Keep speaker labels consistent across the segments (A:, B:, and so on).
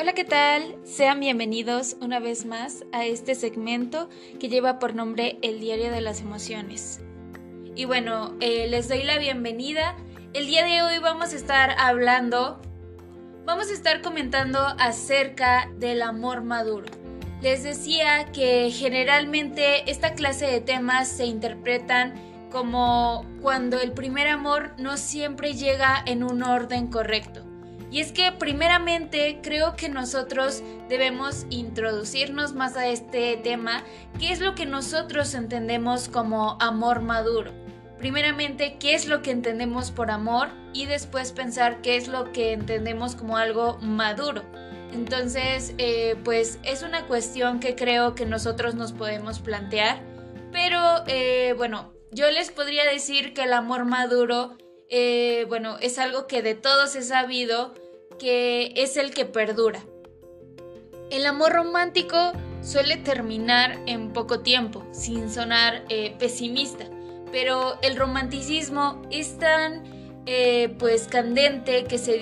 A: Hola, ¿qué tal? Sean bienvenidos una vez más a este segmento que lleva por nombre El Diario de las Emociones. Y bueno, eh, les doy la bienvenida. El día de hoy vamos a estar hablando, vamos a estar comentando acerca del amor maduro. Les decía que generalmente esta clase de temas se interpretan como cuando el primer amor no siempre llega en un orden correcto. Y es que primeramente creo que nosotros debemos introducirnos más a este tema, qué es lo que nosotros entendemos como amor maduro. Primeramente, qué es lo que entendemos por amor y después pensar qué es lo que entendemos como algo maduro. Entonces, eh, pues es una cuestión que creo que nosotros nos podemos plantear, pero eh, bueno, yo les podría decir que el amor maduro, eh, bueno, es algo que de todos he sabido que es el que perdura. El amor romántico suele terminar en poco tiempo, sin sonar eh, pesimista, pero el romanticismo es tan eh, pues candente que se,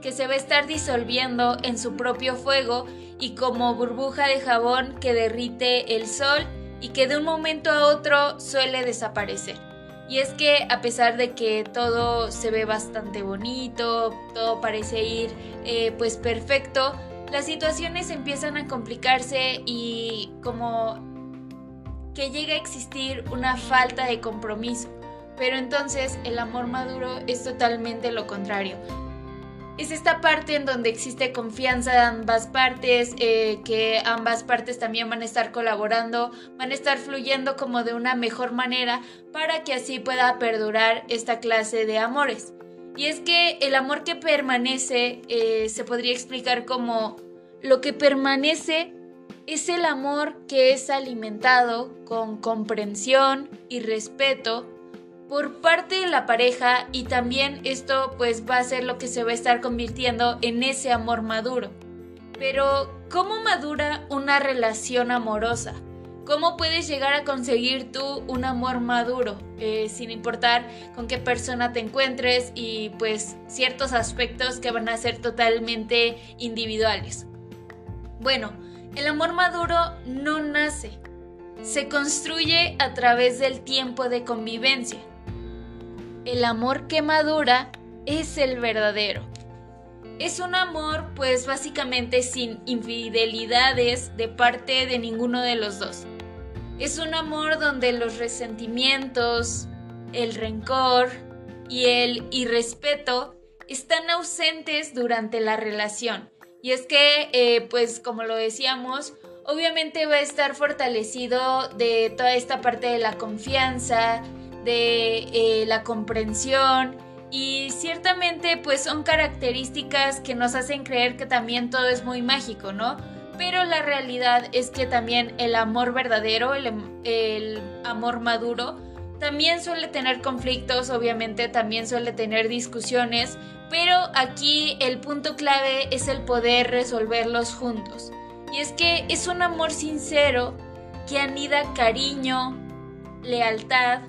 A: que se va a estar disolviendo en su propio fuego y como burbuja de jabón que derrite el sol y que de un momento a otro suele desaparecer. Y es que a pesar de que todo se ve bastante bonito, todo parece ir eh, pues perfecto, las situaciones empiezan a complicarse y como que llega a existir una falta de compromiso. Pero entonces el amor maduro es totalmente lo contrario es esta parte en donde existe confianza de ambas partes, eh, que ambas partes también van a estar colaborando, van a estar fluyendo como de una mejor manera para que así pueda perdurar esta clase de amores. Y es que el amor que permanece eh, se podría explicar como lo que permanece es el amor que es alimentado con comprensión y respeto por parte de la pareja y también esto pues va a ser lo que se va a estar convirtiendo en ese amor maduro. Pero, ¿cómo madura una relación amorosa? ¿Cómo puedes llegar a conseguir tú un amor maduro? Eh, sin importar con qué persona te encuentres y pues ciertos aspectos que van a ser totalmente individuales. Bueno, el amor maduro no nace, se construye a través del tiempo de convivencia. El amor que madura es el verdadero. Es un amor pues básicamente sin infidelidades de parte de ninguno de los dos. Es un amor donde los resentimientos, el rencor y el irrespeto están ausentes durante la relación. Y es que, eh, pues como lo decíamos, obviamente va a estar fortalecido de toda esta parte de la confianza, de eh, la comprensión y ciertamente pues son características que nos hacen creer que también todo es muy mágico, ¿no? Pero la realidad es que también el amor verdadero, el, el amor maduro, también suele tener conflictos, obviamente también suele tener discusiones, pero aquí el punto clave es el poder resolverlos juntos. Y es que es un amor sincero que anida cariño, lealtad,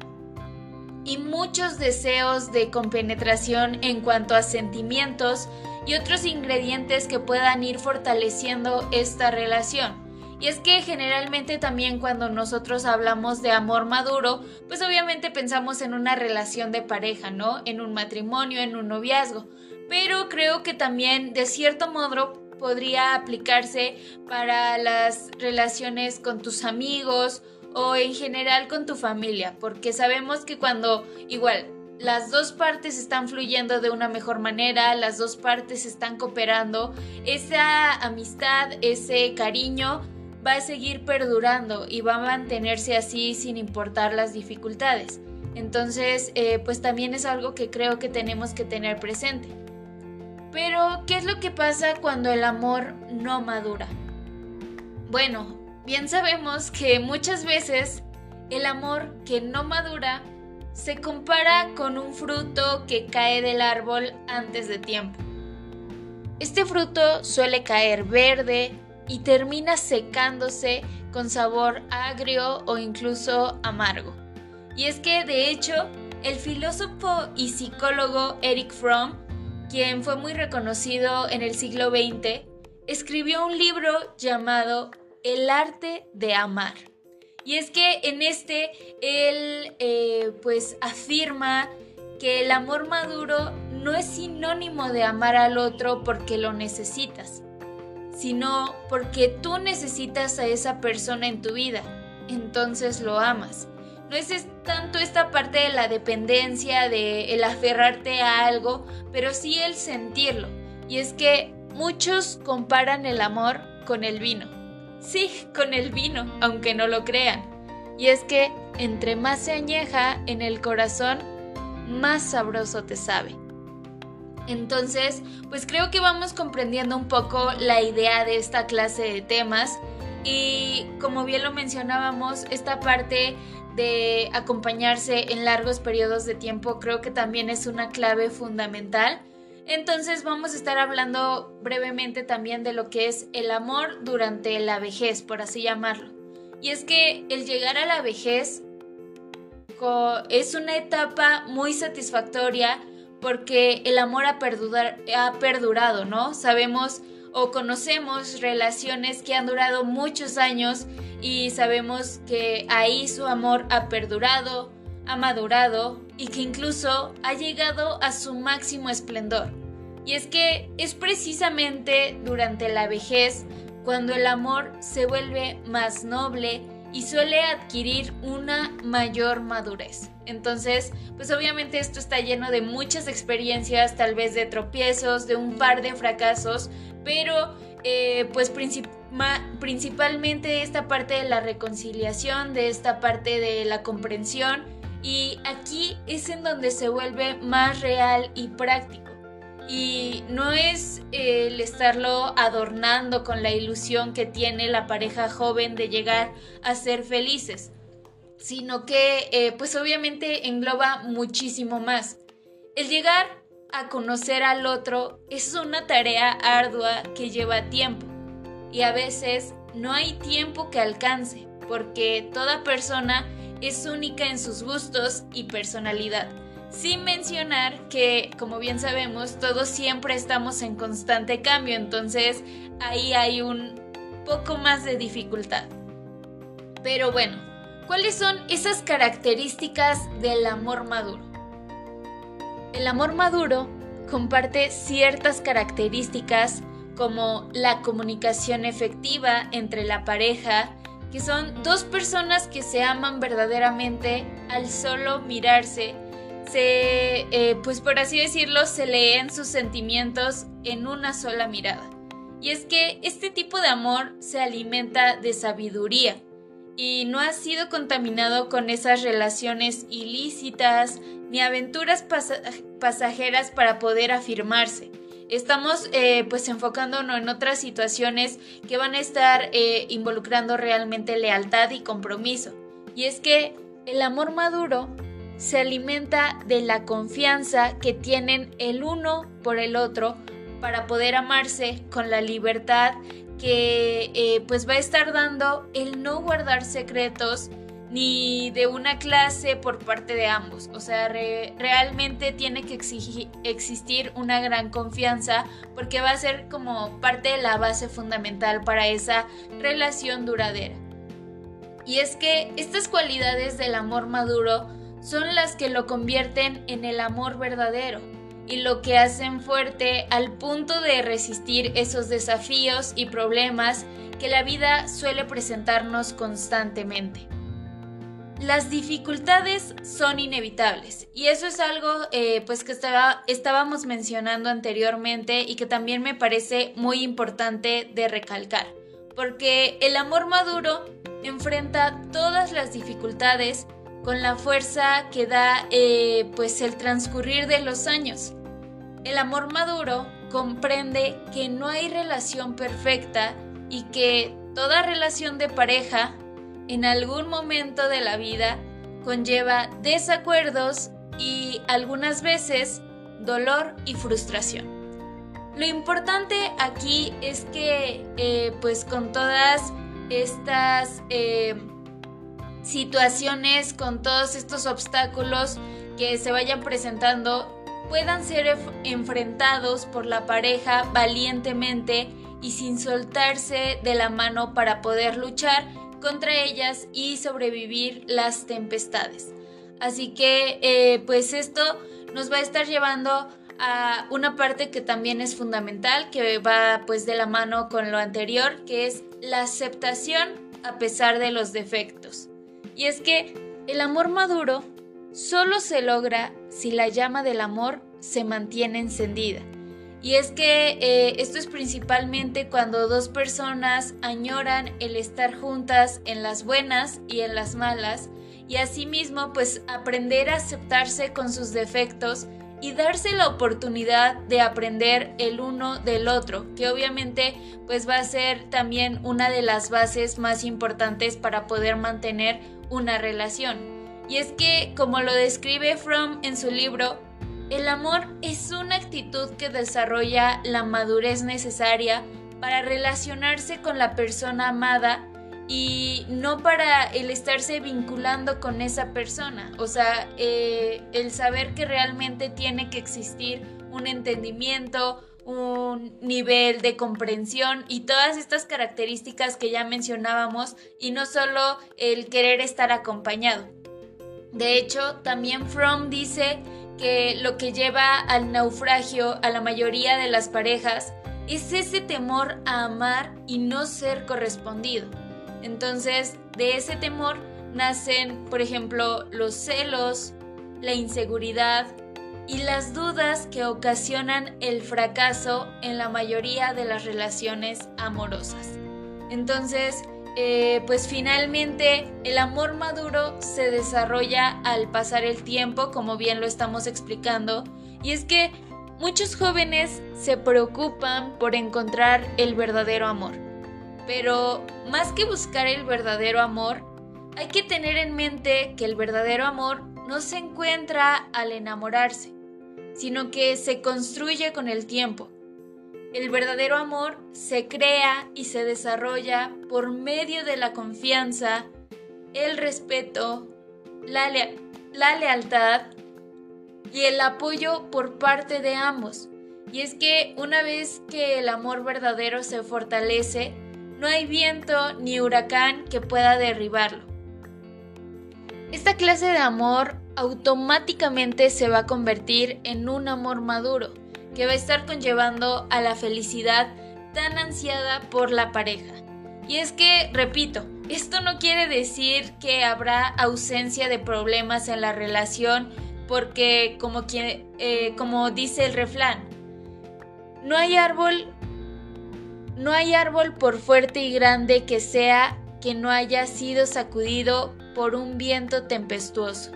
A: y muchos deseos de compenetración en cuanto a sentimientos y otros ingredientes que puedan ir fortaleciendo esta relación. Y es que generalmente también cuando nosotros hablamos de amor maduro, pues obviamente pensamos en una relación de pareja, ¿no? En un matrimonio, en un noviazgo. Pero creo que también de cierto modo podría aplicarse para las relaciones con tus amigos o en general con tu familia, porque sabemos que cuando igual las dos partes están fluyendo de una mejor manera, las dos partes están cooperando, esa amistad, ese cariño va a seguir perdurando y va a mantenerse así sin importar las dificultades. Entonces, eh, pues también es algo que creo que tenemos que tener presente. Pero, ¿qué es lo que pasa cuando el amor no madura? Bueno, Bien sabemos que muchas veces el amor que no madura se compara con un fruto que cae del árbol antes de tiempo. Este fruto suele caer verde y termina secándose con sabor agrio o incluso amargo. Y es que de hecho el filósofo y psicólogo Eric Fromm, quien fue muy reconocido en el siglo XX, escribió un libro llamado El arte de amar. Y es que en este él eh, pues afirma que el amor maduro no es sinónimo de amar al otro porque lo necesitas, sino porque tú necesitas a esa persona en tu vida, entonces lo amas. No es tanto esta parte de la dependencia, de el aferrarte a algo, pero sí el sentirlo. Y es que muchos comparan el amor con el vino. Sí, con el vino, aunque no lo crean. Y es que entre más se añeja en el corazón, más sabroso te sabe. Entonces, pues creo que vamos comprendiendo un poco la idea de esta clase de temas y como bien lo mencionábamos, esta parte de acompañarse en largos periodos de tiempo creo que también es una clave fundamental. Entonces vamos a estar hablando brevemente también de lo que es el amor durante la vejez, por así llamarlo. Y es que el llegar a la vejez es una etapa muy satisfactoria porque el amor ha, ha perdurado, ¿no? Sabemos o conocemos relaciones que han durado muchos años y sabemos que ahí su amor ha perdurado, ha madurado y que incluso ha llegado a su máximo esplendor. Y es que es precisamente durante la vejez cuando el amor se vuelve más noble y suele adquirir una mayor madurez. Entonces, pues obviamente esto está lleno de muchas experiencias, tal vez de tropiezos, de un par de fracasos, pero eh, pues principalmente esta parte de la reconciliación, de esta parte de la comprensión, y aquí es en donde se vuelve más real y práctico. Y no es el estarlo adornando con la ilusión que tiene la pareja joven de llegar a ser felices, sino que eh, pues obviamente engloba muchísimo más. El llegar a conocer al otro es una tarea ardua que lleva tiempo y a veces no hay tiempo que alcance porque toda persona es única en sus gustos y personalidad. Sin mencionar que, como bien sabemos, todos siempre estamos en constante cambio, entonces ahí hay un poco más de dificultad. Pero bueno, ¿cuáles son esas características del amor maduro? El amor maduro comparte ciertas características como la comunicación efectiva entre la pareja, que son dos personas que se aman verdaderamente al solo mirarse se, eh, pues por así decirlo, se leen sus sentimientos en una sola mirada. Y es que este tipo de amor se alimenta de sabiduría y no ha sido contaminado con esas relaciones ilícitas ni aventuras pasajeras para poder afirmarse. Estamos eh, pues enfocándonos en otras situaciones que van a estar eh, involucrando realmente lealtad y compromiso. Y es que el amor maduro se alimenta de la confianza que tienen el uno por el otro para poder amarse con la libertad que eh, pues va a estar dando el no guardar secretos ni de una clase por parte de ambos. O sea, realmente tiene que existir una gran confianza porque va a ser como parte de la base fundamental para esa relación duradera. Y es que estas cualidades del amor maduro son las que lo convierten en el amor verdadero y lo que hacen fuerte al punto de resistir esos desafíos y problemas que la vida suele presentarnos constantemente. Las dificultades son inevitables y eso es algo eh, pues que estábamos mencionando anteriormente y que también me parece muy importante de recalcar, porque el amor maduro enfrenta todas las dificultades con la fuerza que da eh, pues el transcurrir de los años. El amor maduro comprende que no hay relación perfecta y que toda relación de pareja en algún momento de la vida conlleva desacuerdos y algunas veces dolor y frustración. Lo importante aquí es que eh, pues con todas estas eh, situaciones, con todos estos obstáculos que se vayan presentando, puedan ser enfrentados por la pareja valientemente y sin soltarse de la mano para poder luchar contra ellas y sobrevivir las tempestades. Así que eh, pues esto nos va a estar llevando a una parte que también es fundamental, que va pues de la mano con lo anterior, que es la aceptación a pesar de los defectos. Y es que el amor maduro solo se logra si la llama del amor se mantiene encendida. Y es que eh, esto es principalmente cuando dos personas añoran el estar juntas en las buenas y en las malas y asimismo pues aprender a aceptarse con sus defectos y darse la oportunidad de aprender el uno del otro, que obviamente pues va a ser también una de las bases más importantes para poder mantener una relación. Y es que como lo describe Fromm en su libro, el amor es una actitud que desarrolla la madurez necesaria para relacionarse con la persona amada y no para el estarse vinculando con esa persona. O sea, eh, el saber que realmente tiene que existir un entendimiento, un nivel de comprensión y todas estas características que ya mencionábamos y no solo el querer estar acompañado. De hecho, también Fromm dice que lo que lleva al naufragio a la mayoría de las parejas es ese temor a amar y no ser correspondido. Entonces, de ese temor nacen, por ejemplo, los celos, la inseguridad y las dudas que ocasionan el fracaso en la mayoría de las relaciones amorosas. Entonces, eh, pues finalmente el amor maduro se desarrolla al pasar el tiempo, como bien lo estamos explicando, y es que muchos jóvenes se preocupan por encontrar el verdadero amor. Pero más que buscar el verdadero amor, hay que tener en mente que el verdadero amor no se encuentra al enamorarse, sino que se construye con el tiempo. El verdadero amor se crea y se desarrolla por medio de la confianza, el respeto, la, lealtad y el apoyo por parte de ambos. Y es que una vez que el amor verdadero se fortalece, no hay viento ni huracán que pueda derribarlo. Esta clase de amor automáticamente se va a convertir en un amor maduro que va a estar conllevando a la felicidad tan ansiada por la pareja. Y es que, repito, esto no quiere decir que habrá ausencia de problemas en la relación porque, como, eh, como dice el refrán, no hay árbol, no hay árbol por fuerte y grande que sea que no haya sido sacudido por un viento tempestuoso.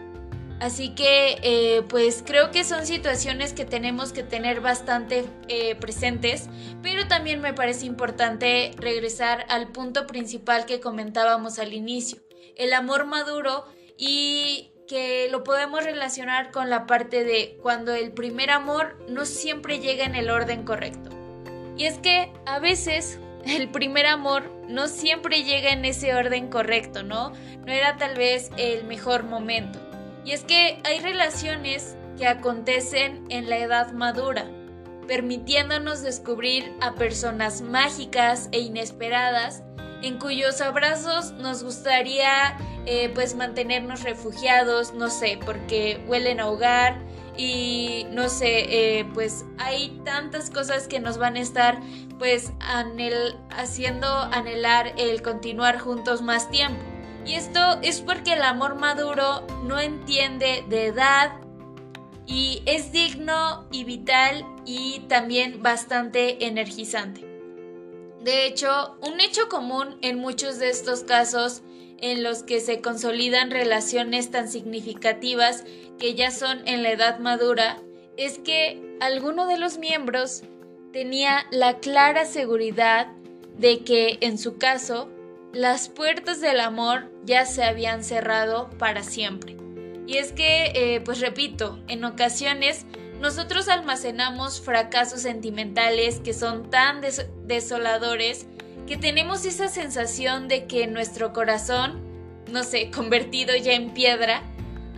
A: Así que eh, pues creo que son situaciones que tenemos que tener bastante eh, presentes, pero también me parece importante regresar al punto principal que comentábamos al inicio, el amor maduro y que lo podemos relacionar con la parte de cuando el primer amor no siempre llega en el orden correcto. Y es que a veces el primer amor no siempre llega en ese orden correcto, ¿no? No era tal vez el mejor momento. Y es que hay relaciones que acontecen en la edad madura, permitiéndonos descubrir a personas mágicas e inesperadas en cuyos abrazos nos gustaría eh, pues mantenernos refugiados, no sé, porque huelen a hogar y no sé, eh, pues hay tantas cosas que nos van a estar pues haciendo anhelar el continuar juntos más tiempo. Y esto es porque el amor maduro no entiende de edad y es digno y vital y también bastante energizante. De hecho, un hecho común en muchos de estos casos en los que se consolidan relaciones tan significativas que ya son en la edad madura es que alguno de los miembros tenía la clara seguridad de que en su caso las puertas del amor ya se habían cerrado para siempre. Y es que, eh, pues repito, en ocasiones nosotros almacenamos fracasos sentimentales que son tan desoladores que tenemos esa sensación de que nuestro corazón, no sé, convertido ya en piedra,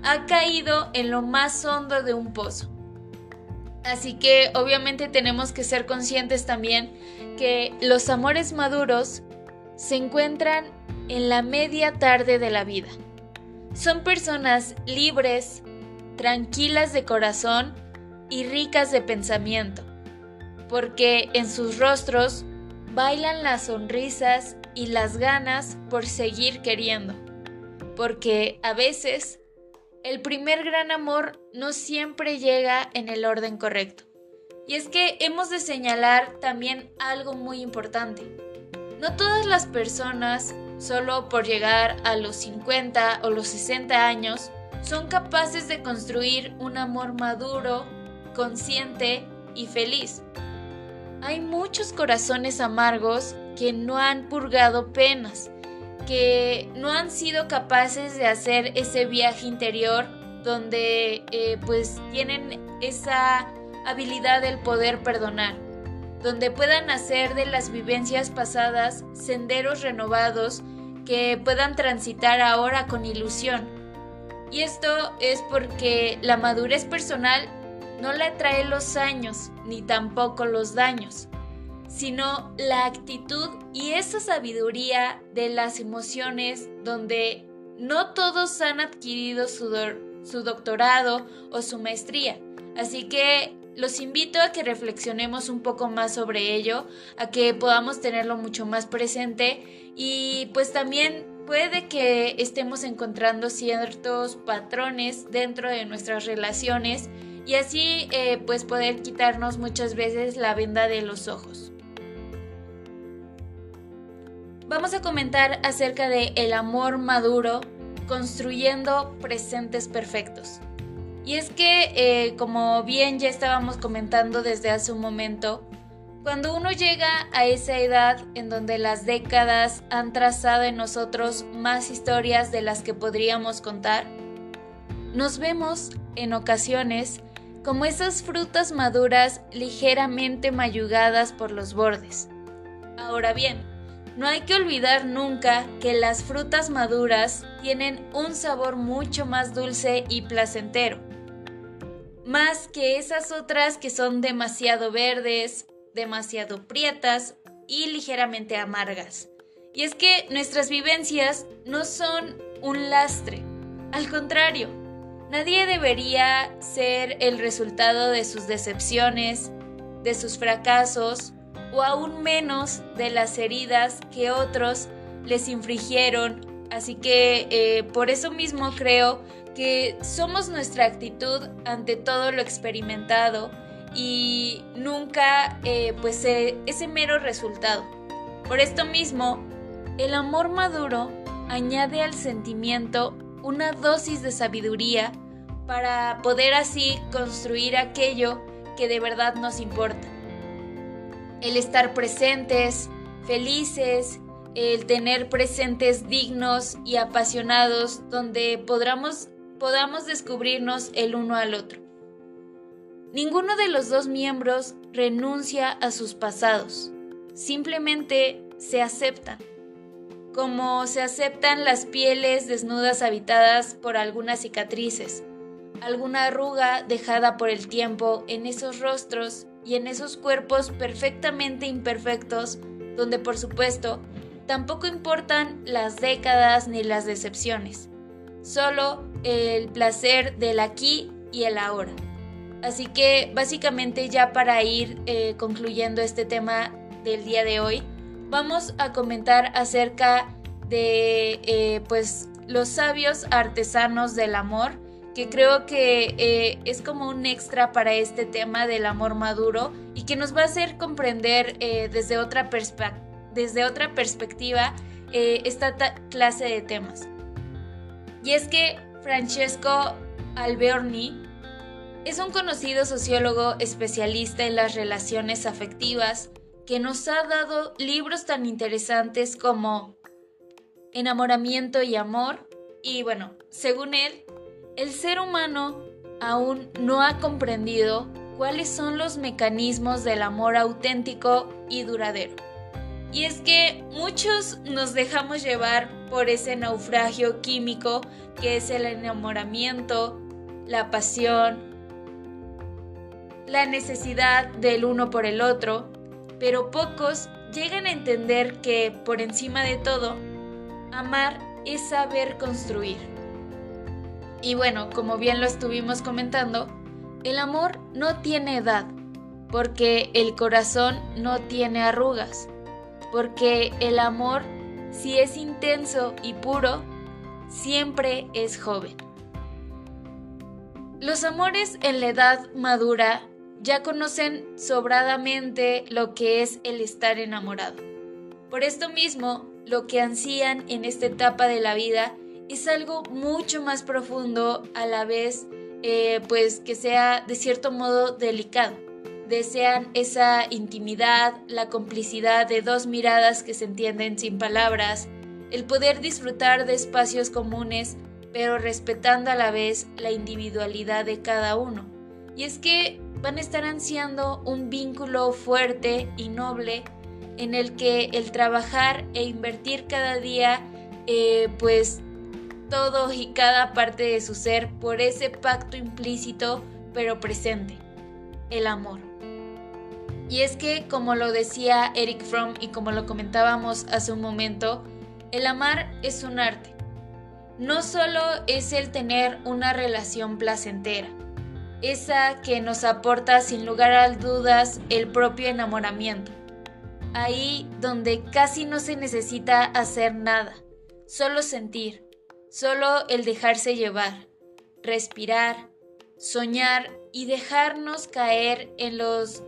A: ha caído en lo más hondo de un pozo. Así que obviamente tenemos que ser conscientes también que los amores maduros se encuentran en la media tarde de la vida. Son personas libres, tranquilas de corazón y ricas de pensamiento, porque en sus rostros bailan las sonrisas y las ganas por seguir queriendo, porque a veces el primer gran amor no siempre llega en el orden correcto. Y es que hemos de señalar también algo muy importante. No todas las personas, solo por llegar a los 50 o los 60 años, son capaces de construir un amor maduro, consciente y feliz. Hay muchos corazones amargos que no han purgado penas, que no han sido capaces de hacer ese viaje interior donde eh, pues tienen esa habilidad del poder perdonar, donde puedan hacer de las vivencias pasadas senderos renovados que puedan transitar ahora con ilusión. Y esto es porque la madurez personal no la trae los años ni tampoco los daños sino la actitud y esa sabiduría de las emociones donde no todos han adquirido su, su doctorado o su maestría. Así que los invito a que reflexionemos un poco más sobre ello, a que podamos tenerlo mucho más presente y pues también puede que estemos encontrando ciertos patrones dentro de nuestras relaciones y así eh, pues poder quitarnos muchas veces la venda de los ojos vamos a comentar acerca de el amor maduro construyendo presentes perfectos. Y es que, eh, como bien ya estábamos comentando desde hace un momento, cuando uno llega a esa edad en donde las décadas han trazado en nosotros más historias de las que podríamos contar, nos vemos en ocasiones como esas frutas maduras ligeramente mayugadas por los bordes. Ahora bien, no hay que olvidar nunca que las frutas maduras tienen un sabor mucho más dulce y placentero, más que esas otras que son demasiado verdes, demasiado prietas y ligeramente amargas. Y es que nuestras vivencias no son un lastre, al contrario, nadie debería ser el resultado de sus decepciones, de sus fracasos o aún menos de las heridas que otros les infringieron. Así que eh, por eso mismo creo que somos nuestra actitud ante todo lo experimentado y nunca eh, pues eh, ese mero resultado. Por esto mismo, el amor maduro añade al sentimiento una dosis de sabiduría para poder así construir aquello que de verdad nos importa el estar presentes, felices, el tener presentes dignos y apasionados donde podamos, podamos descubrirnos el uno al otro. Ninguno de los dos miembros renuncia a sus pasados, simplemente se aceptan, como se aceptan las pieles desnudas habitadas por algunas cicatrices, alguna arruga dejada por el tiempo en esos rostros y en esos cuerpos perfectamente imperfectos, donde por supuesto tampoco importan las décadas ni las decepciones, solo el placer del aquí y el ahora. Así que básicamente ya para ir eh, concluyendo este tema del día de hoy, vamos a comentar acerca de eh, pues los sabios artesanos del amor que creo que eh, es como un extra para este tema del amor maduro y que nos va a hacer comprender desde, otra desde otra perspectiva esta clase de temas. Y es que Francesco Alberni es un conocido sociólogo especialista en las relaciones afectivas que nos ha dado libros tan interesantes como Enamoramiento y Amor y bueno, según él, el ser humano aún no ha comprendido cuáles son los mecanismos del amor auténtico y duradero. Y es que muchos nos dejamos llevar por ese naufragio químico que es el enamoramiento, la pasión, la necesidad del uno por el otro, pero pocos llegan a entender que, por encima de todo, amar es saber construir. Y bueno, como bien lo estuvimos comentando, el amor no tiene edad, porque el corazón no tiene arrugas, porque el amor, si es intenso y puro, siempre es joven. Los amores en la edad madura ya conocen sobradamente lo que es el estar enamorado. Por esto mismo, lo que ansían en esta etapa de la vida es algo mucho más profundo a la vez, eh, pues que sea de cierto modo delicado. Desean esa intimidad, la complicidad de dos miradas que se entienden sin palabras, el poder disfrutar de espacios comunes, pero respetando a la vez la individualidad de cada uno. Y es que van a estar ansiando un vínculo fuerte y noble en el que el trabajar e invertir cada día, eh, pues todo y cada parte de su ser por ese pacto implícito pero presente, el amor. Y es que, como lo decía Eric Fromm y como lo comentábamos hace un momento, el amar es un arte. No solo es el tener una relación placentera, esa que nos aporta sin lugar a dudas el propio enamoramiento. Ahí donde casi no se necesita hacer nada, solo sentir, solo el dejarse llevar, respirar, soñar y dejarnos caer en los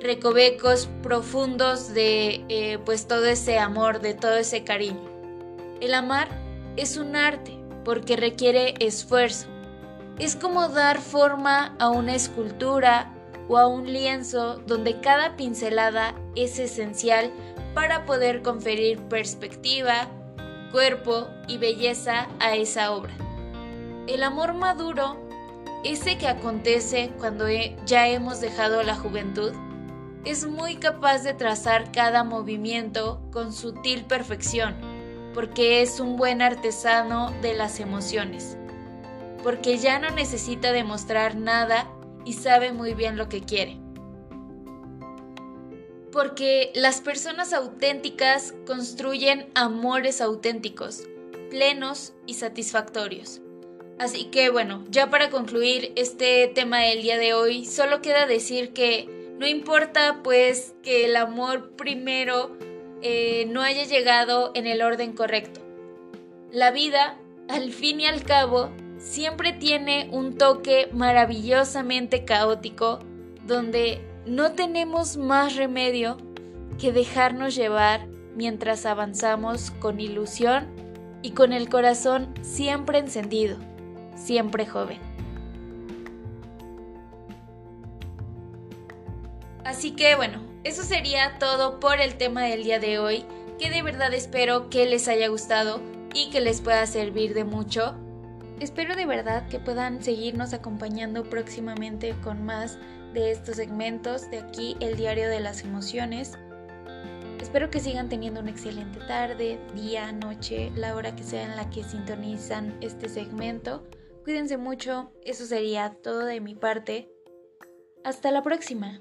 A: recovecos profundos de eh, pues todo ese amor, de todo ese cariño. El amar es un arte porque requiere esfuerzo, es como dar forma a una escultura o a un lienzo donde cada pincelada es esencial para poder conferir perspectiva, cuerpo y belleza a esa obra. El amor maduro, ese que acontece cuando ya hemos dejado la juventud, es muy capaz de trazar cada movimiento con sutil perfección, porque es un buen artesano de las emociones porque ya no necesita demostrar nada y sabe muy bien lo que quiere. Porque las personas auténticas construyen amores auténticos, plenos y satisfactorios. Así que bueno, ya para concluir este tema del día de hoy, solo queda decir que no importa pues que el amor primero eh, no haya llegado en el orden correcto. La vida, al fin y al cabo, siempre tiene un toque maravillosamente caótico donde no tenemos más remedio que dejarnos llevar mientras avanzamos con ilusión y con el corazón siempre encendido, siempre joven. Así que bueno, eso sería todo por el tema del día de hoy, que de verdad espero que les haya gustado y que les pueda servir de mucho. Espero de verdad que puedan seguirnos acompañando próximamente con más de estos segmentos de aquí, el diario de las emociones. Espero que sigan teniendo una excelente tarde, día, noche, la hora que sea en la que sintonizan este segmento. Cuídense mucho, eso sería todo de mi parte. Hasta la próxima.